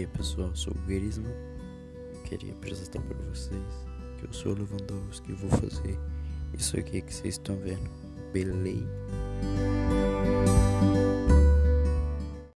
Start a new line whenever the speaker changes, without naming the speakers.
E aí pessoal, sou o Grisma. Queria apresentar para vocês que eu sou o Lewandowski e vou fazer isso aqui que vocês estão vendo. Beleza?